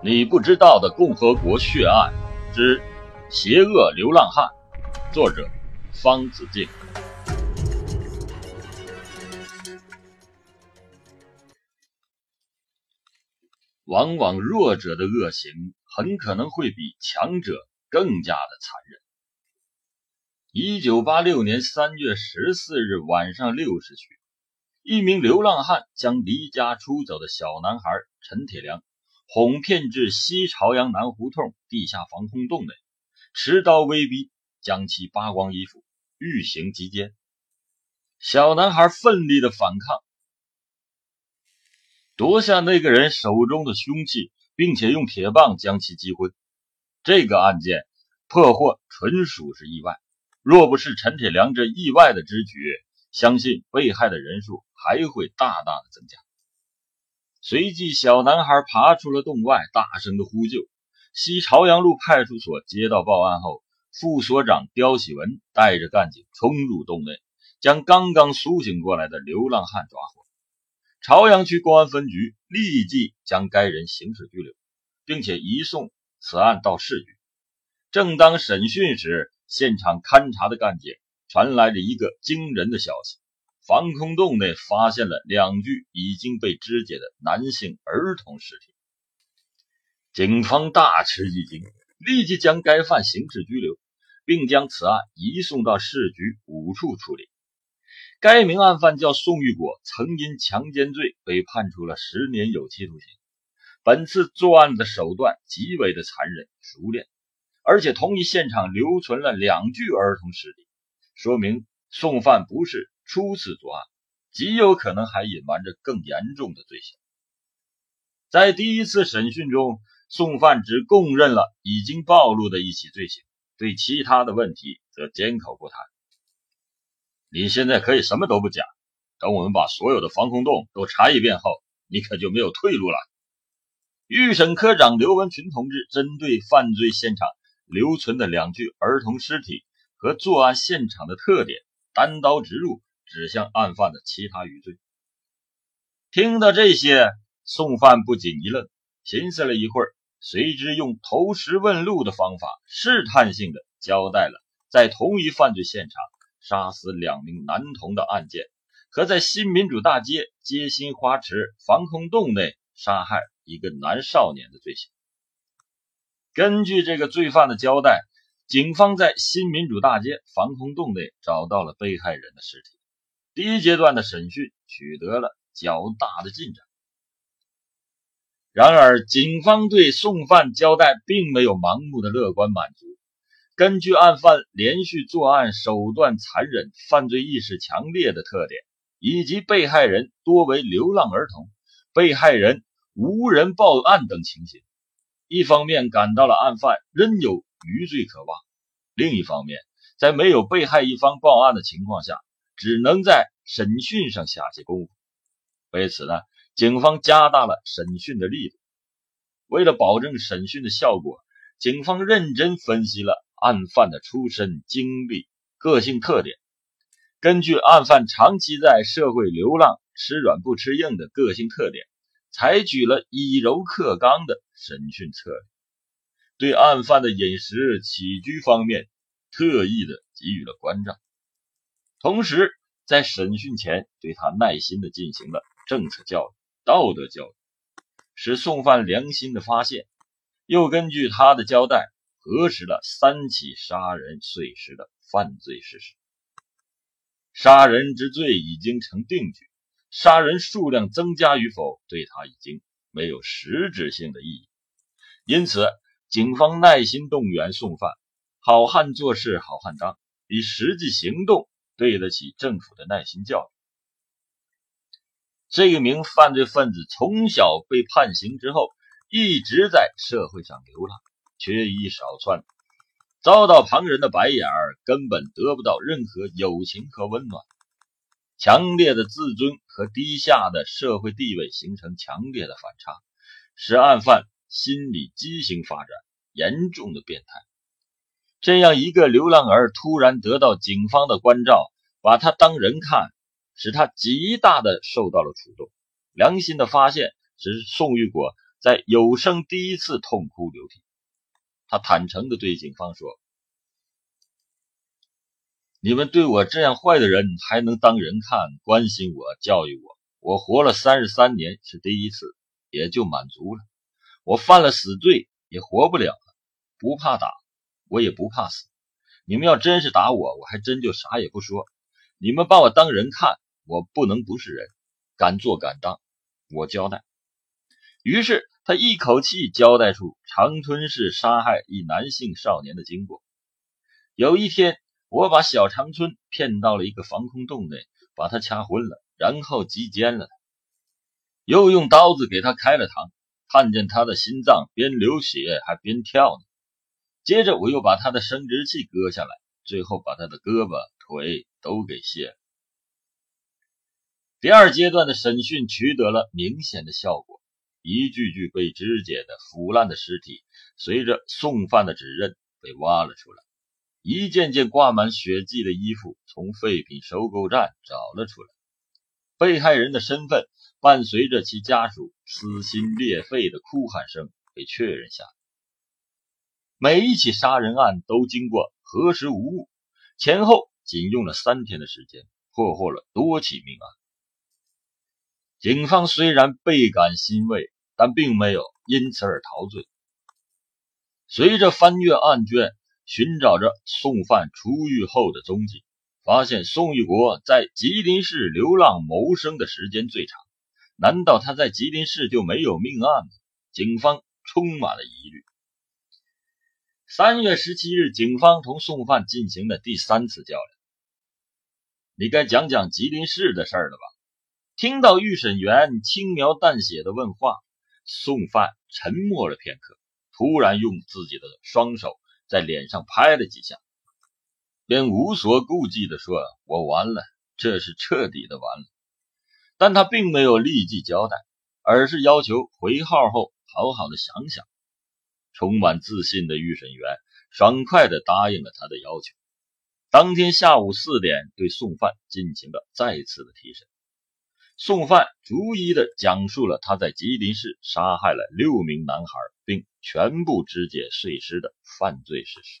你不知道的共和国血案之邪恶流浪汉，作者方子敬。往往弱者的恶行很可能会比强者更加的残忍。一九八六年三月十四日晚上六时许，一名流浪汉将离家出走的小男孩陈铁良。哄骗至西朝阳南胡同地下防空洞内，持刀威逼，将其扒光衣服，欲行击奸。小男孩奋力的反抗，夺下那个人手中的凶器，并且用铁棒将其击昏。这个案件破获纯属是意外，若不是陈铁良这意外的之举，相信被害的人数还会大大的增加。随即，小男孩爬出了洞外，大声的呼救。西朝阳路派出所接到报案后，副所长刁喜文带着干警冲入洞内，将刚刚苏醒过来的流浪汉抓获。朝阳区公安分局立即将该人刑事拘留，并且移送此案到市局。正当审讯时，现场勘查的干警传来了一个惊人的消息。防空洞内发现了两具已经被肢解的男性儿童尸体，警方大吃一惊，立即将该犯刑事拘留，并将此案移送到市局五处处理。该名案犯叫宋玉果，曾因强奸罪被判处了十年有期徒刑。本次作案的手段极为的残忍熟练，而且同一现场留存了两具儿童尸体，说明宋犯不是。初次作案，极有可能还隐瞒着更严重的罪行。在第一次审讯中，宋范只供认了已经暴露的一起罪行，对其他的问题则缄口不谈。你现在可以什么都不讲，等我们把所有的防空洞都查一遍后，你可就没有退路了。预审科长刘文群同志针对犯罪现场留存的两具儿童尸体和作案现场的特点，单刀直入。指向案犯的其他余罪。听到这些，宋犯不仅一愣，寻思了一会儿，随之用投石问路的方法，试探性的交代了在同一犯罪现场杀死两名男童的案件，和在新民主大街街心花池防空洞内杀害一个男少年的罪行。根据这个罪犯的交代，警方在新民主大街防空洞内找到了被害人的尸体。第一阶段的审讯取得了较大的进展，然而警方对送犯交代并没有盲目的乐观满足。根据案犯连续作案手段残忍、犯罪意识强烈的特点，以及被害人多为流浪儿童、被害人无人报案等情形，一方面感到了案犯仍有余罪可挖，另一方面，在没有被害一方报案的情况下。只能在审讯上下些功夫。为此呢，警方加大了审讯的力度。为了保证审讯的效果，警方认真分析了案犯的出身、经历、个性特点。根据案犯长期在社会流浪、吃软不吃硬的个性特点，采取了以柔克刚的审讯策略，对案犯的饮食起居方面特意的给予了关照。同时，在审讯前对他耐心的进行了政策教育、道德教育，使宋犯良心的发现。又根据他的交代，核实了三起杀人碎尸的犯罪事实。杀人之罪已经成定局，杀人数量增加与否对他已经没有实质性的意义。因此，警方耐心动员宋犯：好汉做事好汉当，以实际行动。对得起政府的耐心教育。这一名犯罪分子从小被判刑之后，一直在社会上流浪，缺衣少穿，遭到旁人的白眼儿，根本得不到任何友情和温暖。强烈的自尊和低下的社会地位形成强烈的反差，使案犯心理畸形发展，严重的变态。这样一个流浪儿突然得到警方的关照，把他当人看，使他极大的受到了触动。良心的发现使宋玉果在有生第一次痛哭流涕。他坦诚地对警方说：“你们对我这样坏的人还能当人看，关心我，教育我。我活了三十三年是第一次，也就满足了。我犯了死罪也活不了了，不怕打，我也不怕死。你们要真是打我，我还真就啥也不说。你们把我当人看，我不能不是人，敢做敢当。我交代。”于是他一口气交代出长春市杀害一男性少年的经过。有一天，我把小长春骗到了一个防空洞内，把他掐昏了，然后击奸了，又用刀子给他开了膛，看见他的心脏边流血还边跳呢。接着，我又把他的生殖器割下来，最后把他的胳膊腿都给卸了。第二阶段的审讯取得了明显的效果。一具具被肢解的腐烂的尸体，随着送饭的指认被挖了出来；一件件挂满血迹的衣服从废品收购站找了出来。被害人的身份伴随着其家属撕心裂肺的哭喊声被确认下来。每一起杀人案都经过核实无误，前后仅用了三天的时间，破获了多起命案。警方虽然倍感欣慰。但并没有因此而陶醉。随着翻阅案卷，寻找着宋范出狱后的踪迹，发现宋玉国在吉林市流浪谋生的时间最长。难道他在吉林市就没有命案吗？警方充满了疑虑。三月十七日，警方同宋范进行了第三次较量。你该讲讲吉林市的事了吧？听到预审员轻描淡写的问话。宋范沉默了片刻，突然用自己的双手在脸上拍了几下，便无所顾忌地说：“我完了，这是彻底的完了。”但他并没有立即交代，而是要求回号后好好的想想。充满自信的预审员爽快地答应了他的要求。当天下午四点，对宋范进行了再次的提审。宋范逐一的讲述了他在吉林市杀害了六名男孩，并全部肢解碎尸的犯罪事实。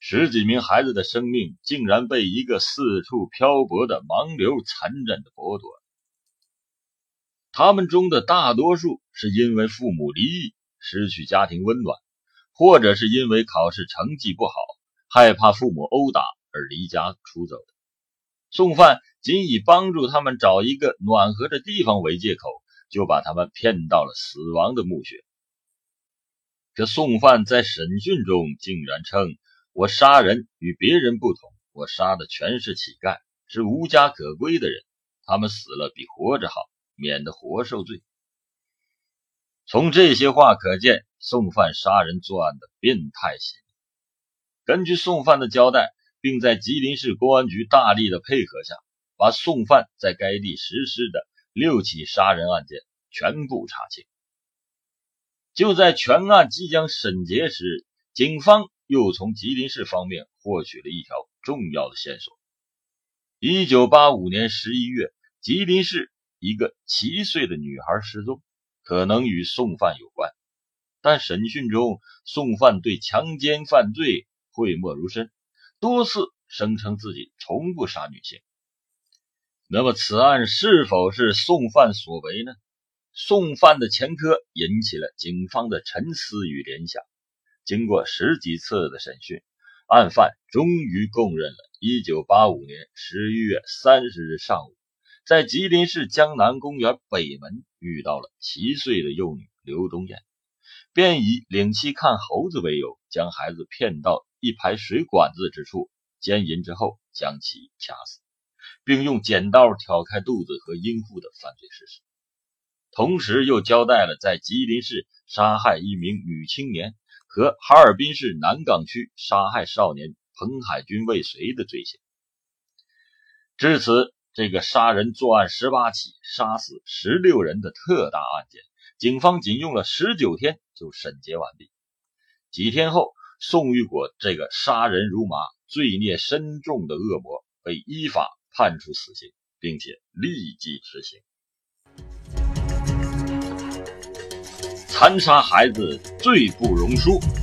十几名孩子的生命竟然被一个四处漂泊的盲流残忍的剥夺。他们中的大多数是因为父母离异，失去家庭温暖，或者是因为考试成绩不好，害怕父母殴打而离家出走的。宋范仅以帮助他们找一个暖和的地方为借口，就把他们骗到了死亡的墓穴。这宋范在审讯中竟然称：“我杀人与别人不同，我杀的全是乞丐，是无家可归的人，他们死了比活着好，免得活受罪。”从这些话可见，宋范杀人作案的变态心理。根据宋范的交代。并在吉林市公安局大力的配合下，把宋范在该地实施的六起杀人案件全部查清。就在全案即将审结时，警方又从吉林市方面获取了一条重要的线索：一九八五年十一月，吉林市一个七岁的女孩失踪，可能与宋范有关。但审讯中，宋范对强奸犯罪讳莫如深。多次声称自己从不杀女性，那么此案是否是宋范所为呢？宋范的前科引起了警方的沉思与联想。经过十几次的审讯，案犯终于供认了1985年11月30日上午，在吉林市江南公园北门遇到了七岁的幼女刘冬艳，便以领妻看猴子为由，将孩子骗到。一排水管子之处奸淫之后，将其掐死，并用剪刀挑开肚子和阴户的犯罪事实，同时又交代了在吉林市杀害一名女青年和哈尔滨市南岗区杀害少年彭海军未遂的罪行。至此，这个杀人作案十八起、杀死十六人的特大案件，警方仅用了十九天就审结完毕。几天后。宋玉国这个杀人如麻、罪孽深重的恶魔被依法判处死刑，并且立即执行。残杀孩子罪不容恕。